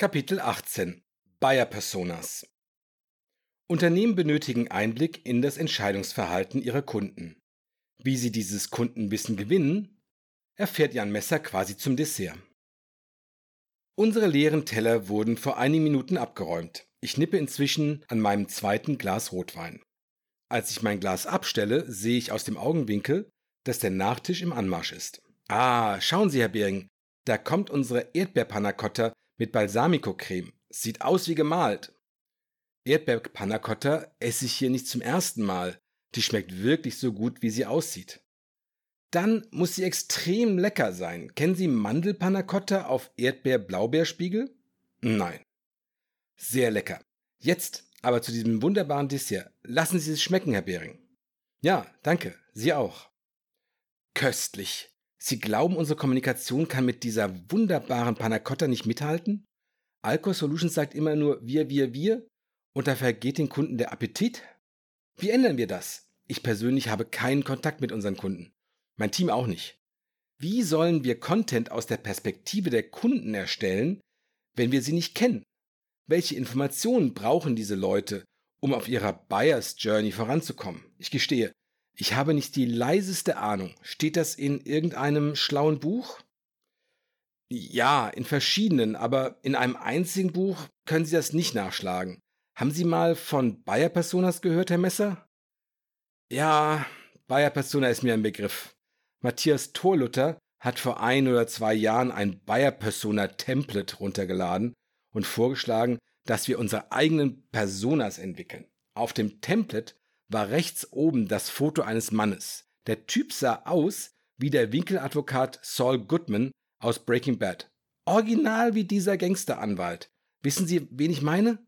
Kapitel 18 Buyer Personas Unternehmen benötigen Einblick in das Entscheidungsverhalten ihrer Kunden. Wie sie dieses Kundenwissen gewinnen, erfährt Jan Messer quasi zum Dessert. Unsere leeren Teller wurden vor einigen Minuten abgeräumt. Ich nippe inzwischen an meinem zweiten Glas Rotwein. Als ich mein Glas abstelle, sehe ich aus dem Augenwinkel, dass der Nachtisch im Anmarsch ist. Ah, schauen Sie, Herr Bering, da kommt unsere Erdbeerpanacotta mit Balsamico-Creme. Sieht aus wie gemalt. Erdbeerpanacotta esse ich hier nicht zum ersten Mal. Die schmeckt wirklich so gut, wie sie aussieht. Dann muss sie extrem lecker sein. Kennen Sie Mandelpanacotta auf Erdbeer-Blaubeerspiegel? Nein. Sehr lecker. Jetzt aber zu diesem wunderbaren Dessert. Lassen Sie es schmecken, Herr Behring. Ja, danke. Sie auch. Köstlich. Sie glauben, unsere Kommunikation kann mit dieser wunderbaren Panacotta nicht mithalten? Alcohol Solutions sagt immer nur wir, wir, wir und da vergeht den Kunden der Appetit? Wie ändern wir das? Ich persönlich habe keinen Kontakt mit unseren Kunden. Mein Team auch nicht. Wie sollen wir Content aus der Perspektive der Kunden erstellen, wenn wir sie nicht kennen? Welche Informationen brauchen diese Leute, um auf ihrer Buyers Journey voranzukommen? Ich gestehe, ich habe nicht die leiseste Ahnung. Steht das in irgendeinem schlauen Buch? Ja, in verschiedenen, aber in einem einzigen Buch können Sie das nicht nachschlagen. Haben Sie mal von Bayer Personas gehört, Herr Messer? Ja, Bayer Persona ist mir ein Begriff. Matthias Thorluther hat vor ein oder zwei Jahren ein Bayer Persona Template runtergeladen und vorgeschlagen, dass wir unsere eigenen Personas entwickeln. Auf dem Template war rechts oben das Foto eines Mannes. Der Typ sah aus wie der Winkeladvokat Saul Goodman aus Breaking Bad. Original wie dieser Gangsteranwalt. Wissen Sie, wen ich meine?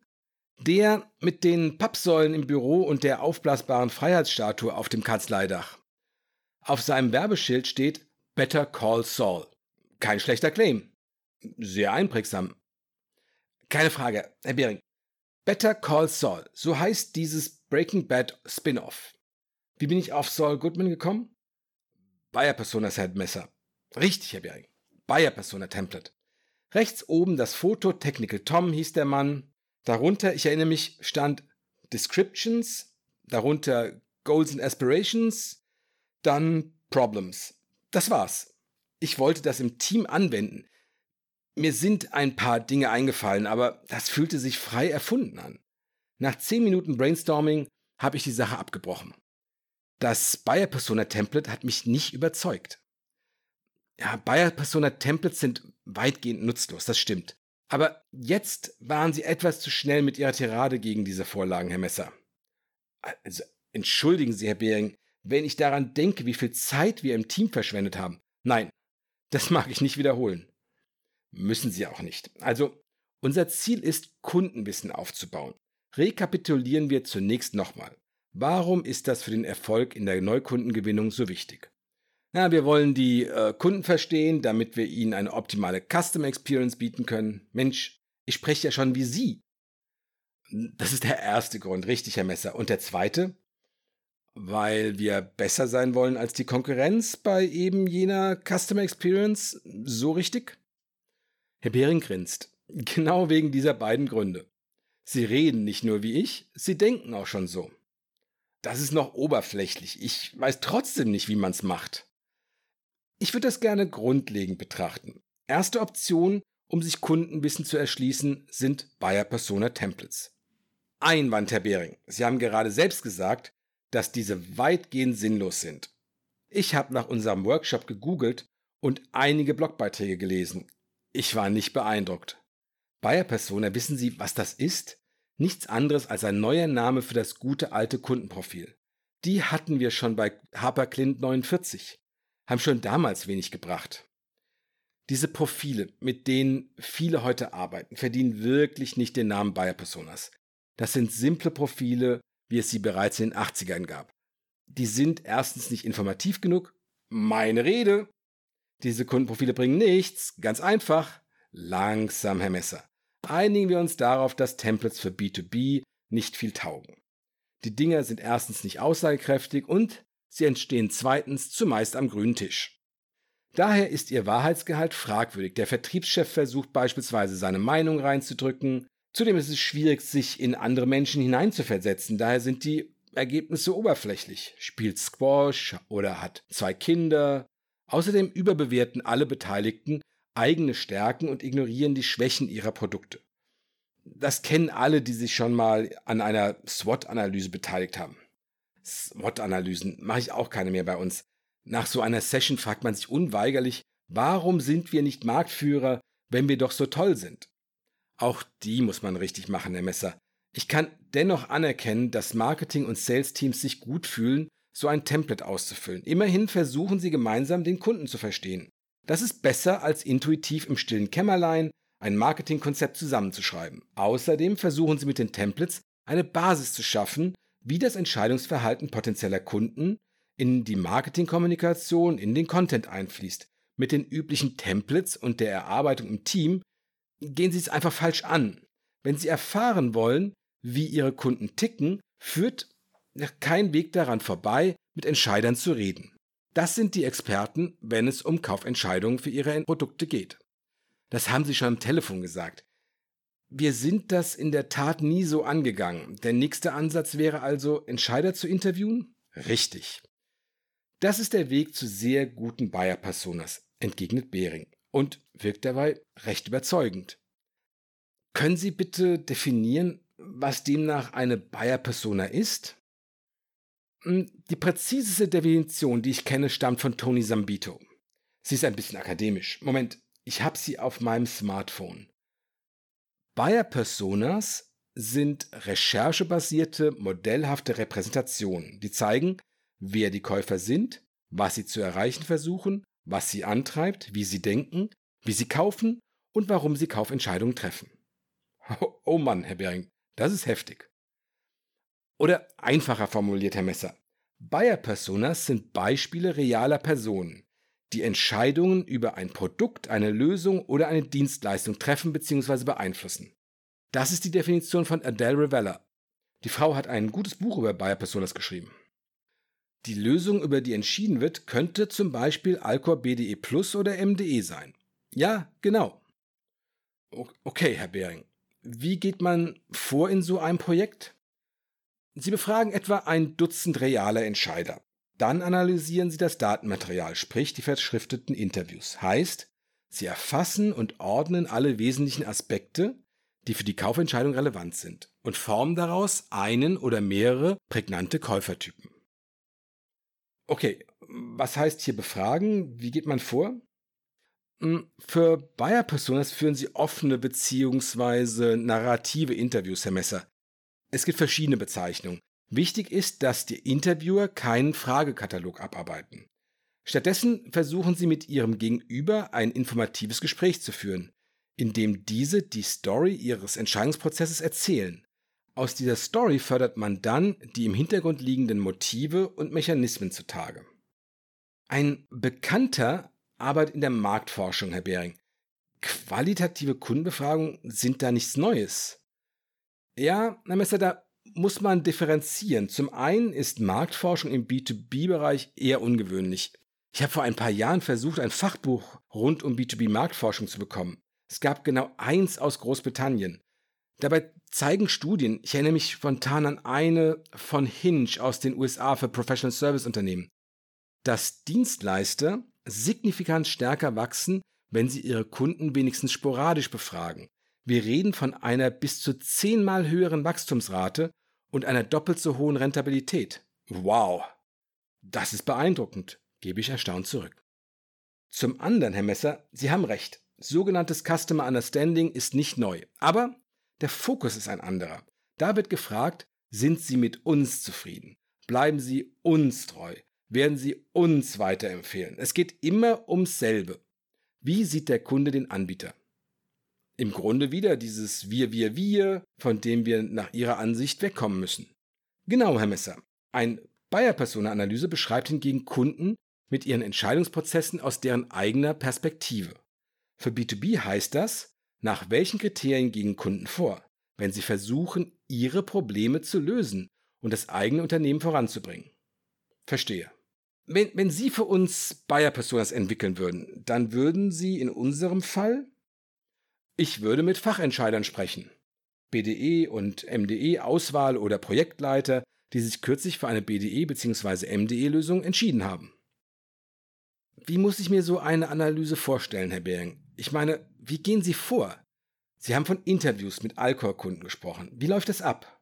Der mit den Pappsäulen im Büro und der aufblasbaren Freiheitsstatue auf dem Kanzleidach. Auf seinem Werbeschild steht Better Call Saul. Kein schlechter Claim. Sehr einprägsam. Keine Frage, Herr Behring. Better Call Saul, so heißt dieses Breaking Bad Spin-off. Wie bin ich auf Saul Goodman gekommen? Bayer Persona Set Messer. Richtig, Herr Bering. Bayer Persona Template. Rechts oben das Foto, Technical Tom hieß der Mann. Darunter, ich erinnere mich, stand Descriptions, darunter Goals and Aspirations, dann Problems. Das war's. Ich wollte das im Team anwenden. Mir sind ein paar Dinge eingefallen, aber das fühlte sich frei erfunden an. Nach 10 Minuten Brainstorming habe ich die Sache abgebrochen. Das Bayer Persona Template hat mich nicht überzeugt. Ja, Bayer Persona Templates sind weitgehend nutzlos, das stimmt. Aber jetzt waren sie etwas zu schnell mit ihrer Tirade gegen diese Vorlagen, Herr Messer. Also, entschuldigen Sie, Herr Behring, wenn ich daran denke, wie viel Zeit wir im Team verschwendet haben. Nein, das mag ich nicht wiederholen. Müssen Sie auch nicht. Also, unser Ziel ist, Kundenwissen aufzubauen. Rekapitulieren wir zunächst nochmal. Warum ist das für den Erfolg in der Neukundengewinnung so wichtig? Na, wir wollen die äh, Kunden verstehen, damit wir ihnen eine optimale Custom Experience bieten können. Mensch, ich spreche ja schon wie Sie. Das ist der erste Grund, richtig, Herr Messer. Und der zweite? Weil wir besser sein wollen als die Konkurrenz bei eben jener Customer Experience. So richtig? Herr Behring grinst. Genau wegen dieser beiden Gründe. Sie reden nicht nur wie ich, sie denken auch schon so. Das ist noch oberflächlich. Ich weiß trotzdem nicht, wie man's macht. Ich würde das gerne grundlegend betrachten. Erste Option, um sich Kundenwissen zu erschließen, sind Buyer Persona Templates. Einwand, Herr Behring. Sie haben gerade selbst gesagt, dass diese weitgehend sinnlos sind. Ich habe nach unserem Workshop gegoogelt und einige Blogbeiträge gelesen. Ich war nicht beeindruckt. Buyer Persona, wissen Sie, was das ist? Nichts anderes als ein neuer Name für das gute alte Kundenprofil. Die hatten wir schon bei HarperClint 49, haben schon damals wenig gebracht. Diese Profile, mit denen viele heute arbeiten, verdienen wirklich nicht den Namen Buyer Personas. Das sind simple Profile, wie es sie bereits in den 80ern gab. Die sind erstens nicht informativ genug. Meine Rede. Diese Kundenprofile bringen nichts. Ganz einfach. Langsam, Herr Messer einigen wir uns darauf, dass Templates für B2B nicht viel taugen. Die Dinger sind erstens nicht aussagekräftig und sie entstehen zweitens zumeist am grünen Tisch. Daher ist ihr Wahrheitsgehalt fragwürdig. Der Vertriebschef versucht beispielsweise seine Meinung reinzudrücken. Zudem ist es schwierig, sich in andere Menschen hineinzuversetzen. Daher sind die Ergebnisse oberflächlich. Spielt Squash oder hat zwei Kinder. Außerdem überbewerten alle Beteiligten eigene Stärken und ignorieren die Schwächen ihrer Produkte. Das kennen alle, die sich schon mal an einer SWOT-Analyse beteiligt haben. SWOT-Analysen mache ich auch keine mehr bei uns. Nach so einer Session fragt man sich unweigerlich, warum sind wir nicht Marktführer, wenn wir doch so toll sind? Auch die muss man richtig machen, Herr Messer. Ich kann dennoch anerkennen, dass Marketing- und Sales-Teams sich gut fühlen, so ein Template auszufüllen. Immerhin versuchen sie gemeinsam den Kunden zu verstehen. Das ist besser, als intuitiv im stillen Kämmerlein ein Marketingkonzept zusammenzuschreiben. Außerdem versuchen sie mit den Templates eine Basis zu schaffen, wie das Entscheidungsverhalten potenzieller Kunden in die Marketingkommunikation, in den Content einfließt. Mit den üblichen Templates und der Erarbeitung im Team gehen Sie es einfach falsch an. Wenn Sie erfahren wollen, wie Ihre Kunden ticken, führt kein Weg daran vorbei, mit Entscheidern zu reden. Das sind die Experten, wenn es um Kaufentscheidungen für Ihre Produkte geht. Das haben Sie schon am Telefon gesagt. Wir sind das in der Tat nie so angegangen. Der nächste Ansatz wäre also, Entscheider zu interviewen? Richtig. Das ist der Weg zu sehr guten Buyer-Personas, entgegnet Behring und wirkt dabei recht überzeugend. Können Sie bitte definieren, was demnach eine Buyer-Persona ist? Hm, die präziseste Definition, die ich kenne, stammt von Tony Zambito. Sie ist ein bisschen akademisch. Moment, ich habe sie auf meinem Smartphone. Buyer-Personas sind recherchebasierte, modellhafte Repräsentationen, die zeigen, wer die Käufer sind, was sie zu erreichen versuchen, was sie antreibt, wie sie denken, wie sie kaufen und warum sie Kaufentscheidungen treffen. Oh Mann, Herr Bering, das ist heftig. Oder einfacher formuliert, Herr Messer. Buyer-Personas sind Beispiele realer Personen, die Entscheidungen über ein Produkt, eine Lösung oder eine Dienstleistung treffen bzw. beeinflussen. Das ist die Definition von Adele Revella. Die Frau hat ein gutes Buch über Buyer-Personas geschrieben. Die Lösung, über die entschieden wird, könnte zum Beispiel Alcor BDE Plus oder MDE sein. Ja, genau. Okay, Herr Behring. Wie geht man vor in so einem Projekt? Sie befragen etwa ein Dutzend realer Entscheider. Dann analysieren Sie das Datenmaterial, sprich die verschrifteten Interviews. Heißt, Sie erfassen und ordnen alle wesentlichen Aspekte, die für die Kaufentscheidung relevant sind, und formen daraus einen oder mehrere prägnante Käufertypen. Okay, was heißt hier befragen? Wie geht man vor? Hm, für Buyer-Personas führen sie offene bzw. narrative Interviews, Herr Messer. Es gibt verschiedene Bezeichnungen. Wichtig ist, dass die Interviewer keinen Fragekatalog abarbeiten. Stattdessen versuchen sie mit ihrem Gegenüber ein informatives Gespräch zu führen, in dem diese die Story ihres Entscheidungsprozesses erzählen. Aus dieser Story fördert man dann die im Hintergrund liegenden Motive und Mechanismen zutage. Ein Bekannter arbeitet in der Marktforschung, Herr Behring. Qualitative Kundenbefragungen sind da nichts Neues. Ja, Herr Messer, da muss man differenzieren. Zum einen ist Marktforschung im B2B-Bereich eher ungewöhnlich. Ich habe vor ein paar Jahren versucht, ein Fachbuch rund um B2B-Marktforschung zu bekommen. Es gab genau eins aus Großbritannien. Dabei zeigen Studien, ich erinnere mich spontan an eine von Hinge aus den USA für Professional Service Unternehmen, dass Dienstleister signifikant stärker wachsen, wenn sie ihre Kunden wenigstens sporadisch befragen. Wir reden von einer bis zu zehnmal höheren Wachstumsrate und einer doppelt so hohen Rentabilität. Wow! Das ist beeindruckend, gebe ich erstaunt zurück. Zum anderen, Herr Messer, Sie haben recht. Sogenanntes Customer Understanding ist nicht neu. Aber der Fokus ist ein anderer. Da wird gefragt, sind Sie mit uns zufrieden? Bleiben Sie uns treu? Werden Sie uns weiterempfehlen? Es geht immer ums selbe. Wie sieht der Kunde den Anbieter? Im Grunde wieder dieses Wir, Wir, Wir, von dem wir nach Ihrer Ansicht wegkommen müssen. Genau, Herr Messer. Ein Buyer-Persona-Analyse beschreibt hingegen Kunden mit ihren Entscheidungsprozessen aus deren eigener Perspektive. Für B2B heißt das, nach welchen Kriterien gehen Kunden vor, wenn sie versuchen, ihre Probleme zu lösen und das eigene Unternehmen voranzubringen? Verstehe. wenn, wenn Sie für uns Buyer-Personas entwickeln würden, dann würden Sie in unserem Fall, ich würde mit Fachentscheidern sprechen. BDE und MDE Auswahl oder Projektleiter, die sich kürzlich für eine BDE bzw. MDE-Lösung entschieden haben. Wie muss ich mir so eine Analyse vorstellen, Herr Behring? Ich meine, wie gehen Sie vor? Sie haben von Interviews mit Alcor-Kunden gesprochen. Wie läuft das ab?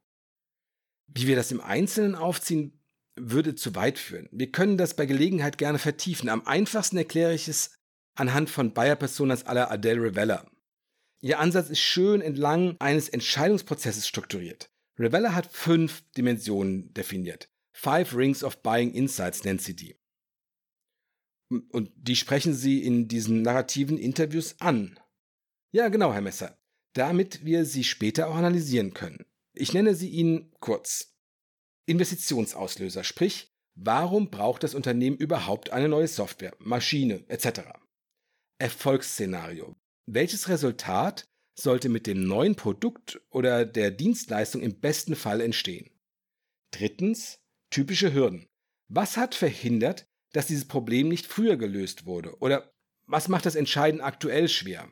Wie wir das im Einzelnen aufziehen, würde zu weit führen. Wir können das bei Gelegenheit gerne vertiefen. Am einfachsten erkläre ich es anhand von Bayer-Personas aller Adele Revella. Ihr Ansatz ist schön entlang eines Entscheidungsprozesses strukturiert. Revella hat fünf Dimensionen definiert. Five Rings of Buying Insights nennt sie die. Und die sprechen sie in diesen narrativen Interviews an. Ja, genau, Herr Messer. Damit wir sie später auch analysieren können. Ich nenne sie Ihnen kurz. Investitionsauslöser, sprich, warum braucht das Unternehmen überhaupt eine neue Software, Maschine etc. Erfolgsszenario. Welches Resultat sollte mit dem neuen Produkt oder der Dienstleistung im besten Fall entstehen? Drittens, typische Hürden. Was hat verhindert, dass dieses Problem nicht früher gelöst wurde? Oder was macht das Entscheiden aktuell schwer?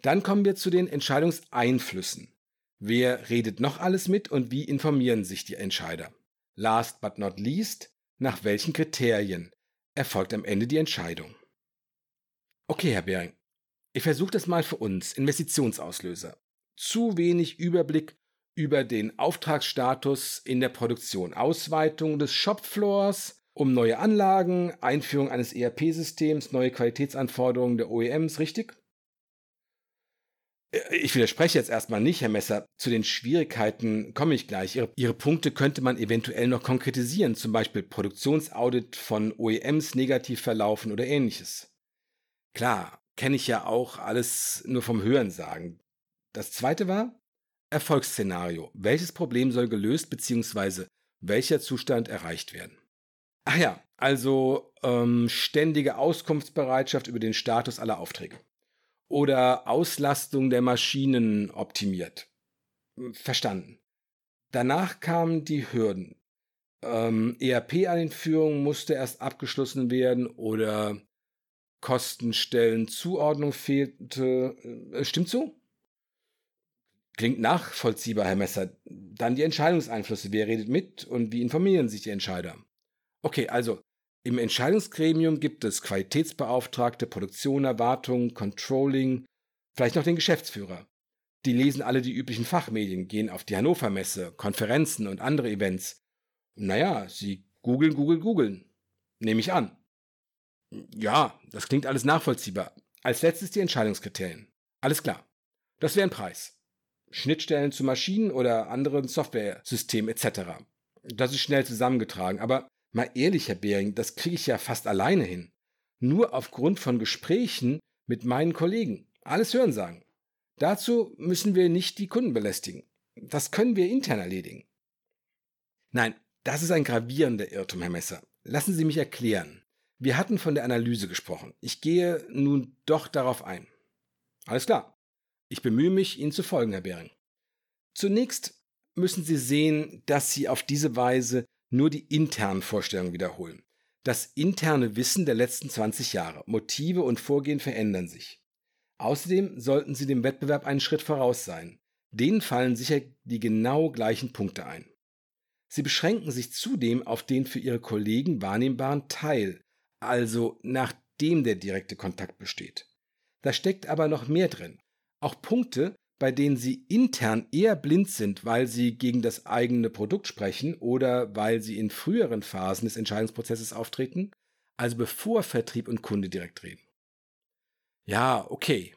Dann kommen wir zu den Entscheidungseinflüssen. Wer redet noch alles mit und wie informieren sich die Entscheider? Last but not least, nach welchen Kriterien erfolgt am Ende die Entscheidung? Okay, Herr Behring, ich versuche das mal für uns. Investitionsauslöser. Zu wenig Überblick über den Auftragsstatus in der Produktion. Ausweitung des Shopfloors um neue Anlagen, Einführung eines ERP-Systems, neue Qualitätsanforderungen der OEMs, richtig? Ich widerspreche jetzt erstmal nicht, Herr Messer. Zu den Schwierigkeiten komme ich gleich. Ihre, Ihre, Punkte könnte man eventuell noch konkretisieren, zum Beispiel Produktionsaudit von OEMs negativ verlaufen oder ähnliches. Klar, kenne ich ja auch alles nur vom Hören sagen. Das zweite war Erfolgsszenario. Welches Problem soll gelöst bzw. welcher Zustand erreicht werden? Ach ja, also ähm, ständige Auskunftsbereitschaft über den Status aller Aufträge oder Auslastung der Maschinen optimiert. Verstanden. Danach kamen die Hürden. Ähm, ERP-Einführung musste erst abgeschlossen werden oder Kostenstellenzuordnung fehlte. Äh, stimmt so? Klingt nachvollziehbar, Herr Messer. Dann die Entscheidungseinflüsse. Wer redet mit und wie informieren sich die Entscheider? Okay, also im Entscheidungsgremium gibt es Qualitätsbeauftragte, Produktion, Erwartung, Controlling, vielleicht noch den Geschäftsführer. Die lesen alle die üblichen Fachmedien, gehen auf die Hannover Messe, Konferenzen und andere Events. Naja, sie googeln, googeln, googeln. Nehme ich an. Ja, das klingt alles nachvollziehbar. Als letztes die Entscheidungskriterien. Alles klar. Das wäre ein Preis. Schnittstellen zu Maschinen oder anderen Software-Systemen etc. Das ist schnell zusammengetragen, aber Mal ehrlich, Herr Behring, das kriege ich ja fast alleine hin. Nur aufgrund von Gesprächen mit meinen Kollegen. Alles hören sagen. Dazu müssen wir nicht die Kunden belästigen. Das können wir intern erledigen. Nein, das ist ein gravierender Irrtum, Herr Messer. Lassen Sie mich erklären. Wir hatten von der Analyse gesprochen. Ich gehe nun doch darauf ein. Alles klar. Ich bemühe mich, Ihnen zu folgen, Herr Behring. Zunächst müssen Sie sehen, dass Sie auf diese Weise nur die internen Vorstellungen wiederholen. Das interne Wissen der letzten 20 Jahre, Motive und Vorgehen verändern sich. Außerdem sollten Sie dem Wettbewerb einen Schritt voraus sein. Denen fallen sicher die genau gleichen Punkte ein. Sie beschränken sich zudem auf den für Ihre Kollegen wahrnehmbaren Teil, also nachdem der direkte Kontakt besteht. Da steckt aber noch mehr drin. Auch Punkte, bei denen sie intern eher blind sind, weil sie gegen das eigene Produkt sprechen oder weil sie in früheren Phasen des Entscheidungsprozesses auftreten, also bevor Vertrieb und Kunde direkt reden. Ja, okay.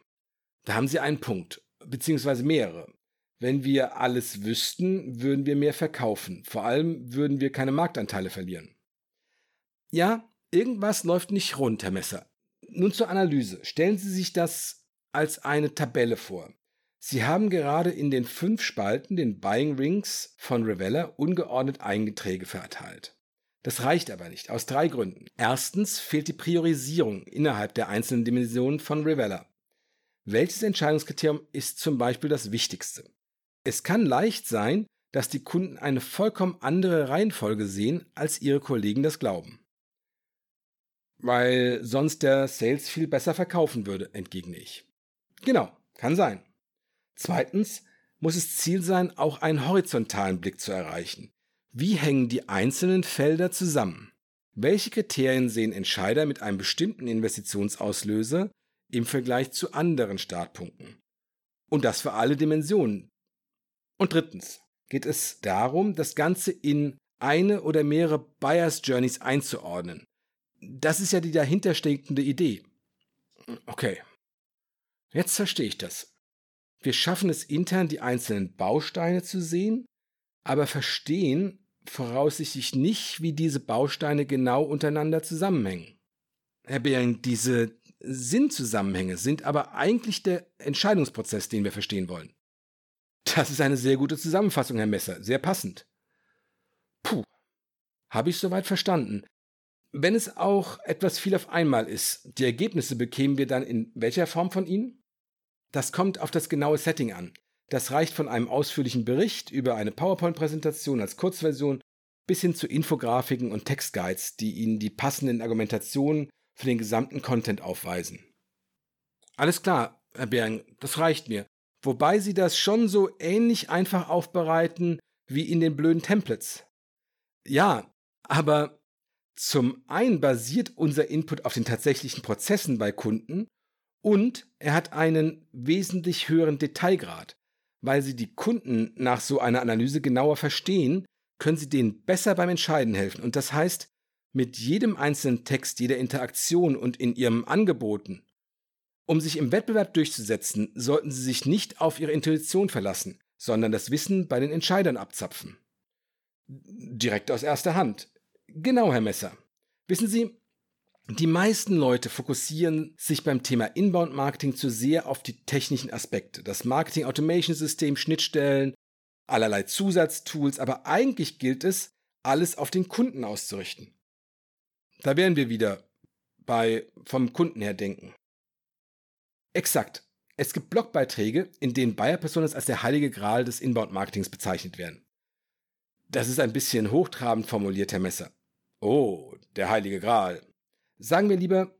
Da haben Sie einen Punkt, beziehungsweise mehrere. Wenn wir alles wüssten, würden wir mehr verkaufen. Vor allem würden wir keine Marktanteile verlieren. Ja, irgendwas läuft nicht rund, Herr Messer. Nun zur Analyse. Stellen Sie sich das als eine Tabelle vor. Sie haben gerade in den fünf Spalten den Buying Rings von Revella ungeordnet Eingeträge verteilt. Das reicht aber nicht, aus drei Gründen. Erstens fehlt die Priorisierung innerhalb der einzelnen Dimensionen von Revella. Welches Entscheidungskriterium ist zum Beispiel das wichtigste? Es kann leicht sein, dass die Kunden eine vollkommen andere Reihenfolge sehen, als ihre Kollegen das glauben. Weil sonst der Sales viel besser verkaufen würde, entgegne ich. Genau, kann sein. Zweitens muss es Ziel sein, auch einen horizontalen Blick zu erreichen. Wie hängen die einzelnen Felder zusammen? Welche Kriterien sehen Entscheider mit einem bestimmten Investitionsauslöser im Vergleich zu anderen Startpunkten? Und das für alle Dimensionen. Und drittens geht es darum, das Ganze in eine oder mehrere Buyers Journeys einzuordnen. Das ist ja die dahintersteckende Idee. Okay. Jetzt verstehe ich das. Wir schaffen es intern, die einzelnen Bausteine zu sehen, aber verstehen voraussichtlich nicht, wie diese Bausteine genau untereinander zusammenhängen. Herr Behring, diese Sinnzusammenhänge sind aber eigentlich der Entscheidungsprozess, den wir verstehen wollen. Das ist eine sehr gute Zusammenfassung, Herr Messer, sehr passend. Puh, habe ich soweit verstanden. Wenn es auch etwas viel auf einmal ist, die Ergebnisse bekämen wir dann in welcher Form von Ihnen? Das kommt auf das genaue Setting an. Das reicht von einem ausführlichen Bericht über eine PowerPoint-Präsentation als Kurzversion bis hin zu Infografiken und Textguides, die Ihnen die passenden Argumentationen für den gesamten Content aufweisen. Alles klar, Herr Bering, das reicht mir. Wobei Sie das schon so ähnlich einfach aufbereiten wie in den blöden Templates. Ja, aber zum einen basiert unser Input auf den tatsächlichen Prozessen bei Kunden und er hat einen wesentlich höheren Detailgrad. Weil Sie die Kunden nach so einer Analyse genauer verstehen, können Sie denen besser beim Entscheiden helfen. Und das heißt, mit jedem einzelnen Text, jeder Interaktion und in Ihrem Angeboten. Um sich im Wettbewerb durchzusetzen, sollten Sie sich nicht auf Ihre Intuition verlassen, sondern das Wissen bei den Entscheidern abzapfen. Direkt aus erster Hand. Genau, Herr Messer. Wissen Sie, die meisten Leute fokussieren sich beim Thema Inbound Marketing zu sehr auf die technischen Aspekte, das Marketing Automation System, Schnittstellen, allerlei Zusatztools, aber eigentlich gilt es, alles auf den Kunden auszurichten. Da wären wir wieder bei vom Kunden her denken. Exakt. Es gibt Blogbeiträge, in denen Buyer Personas als der heilige Gral des Inbound Marketings bezeichnet werden. Das ist ein bisschen hochtrabend formuliert, Herr Messer. Oh, der heilige Gral. Sagen wir lieber,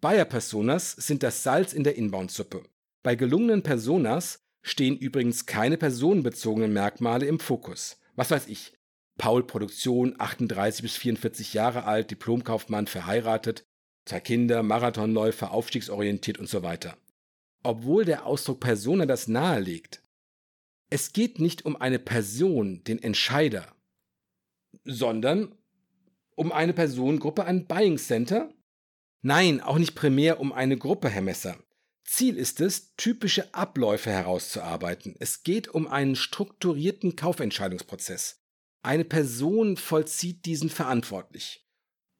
Buyer Personas sind das Salz in der Inbound-Suppe. Bei gelungenen Personas stehen übrigens keine personenbezogenen Merkmale im Fokus. Was weiß ich? Paul Produktion, 38 bis 44 Jahre alt, Diplomkaufmann, verheiratet, zwei Kinder, Marathonläufer, aufstiegsorientiert und so weiter. Obwohl der Ausdruck Persona das nahelegt. Es geht nicht um eine Person, den Entscheider, sondern um eine Personengruppe, ein Buying Center? Nein, auch nicht primär um eine Gruppe, Herr Messer. Ziel ist es, typische Abläufe herauszuarbeiten. Es geht um einen strukturierten Kaufentscheidungsprozess. Eine Person vollzieht diesen verantwortlich.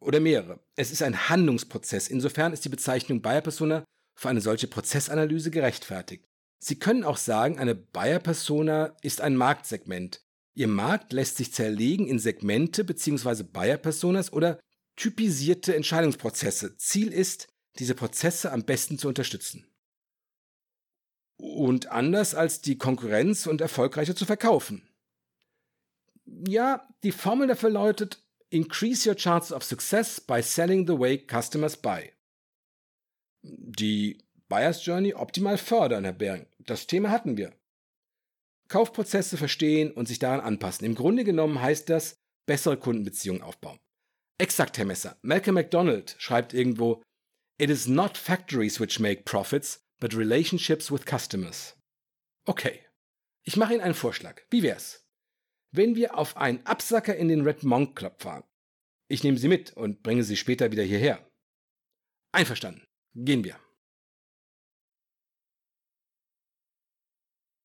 Oder mehrere. Es ist ein Handlungsprozess. Insofern ist die Bezeichnung Buyer Persona für eine solche Prozessanalyse gerechtfertigt. Sie können auch sagen, eine Buyer Persona ist ein Marktsegment. Ihr Markt lässt sich zerlegen in Segmente bzw. Buyer Personas oder typisierte Entscheidungsprozesse. Ziel ist, diese Prozesse am besten zu unterstützen und anders als die Konkurrenz und erfolgreicher zu verkaufen. Ja, die Formel dafür lautet Increase your chances of success by selling the way customers buy. Die Buyers Journey optimal fördern, Herr Bering. Das Thema hatten wir. Kaufprozesse verstehen und sich daran anpassen. Im Grunde genommen heißt das bessere Kundenbeziehungen aufbauen. Exakt, Herr Messer. Malcolm MacDonald schreibt irgendwo, It is not factories which make profits, but relationships with customers. Okay, ich mache Ihnen einen Vorschlag. Wie wär's? Wenn wir auf einen Absacker in den Red Monk Club fahren. Ich nehme Sie mit und bringe Sie später wieder hierher. Einverstanden. Gehen wir.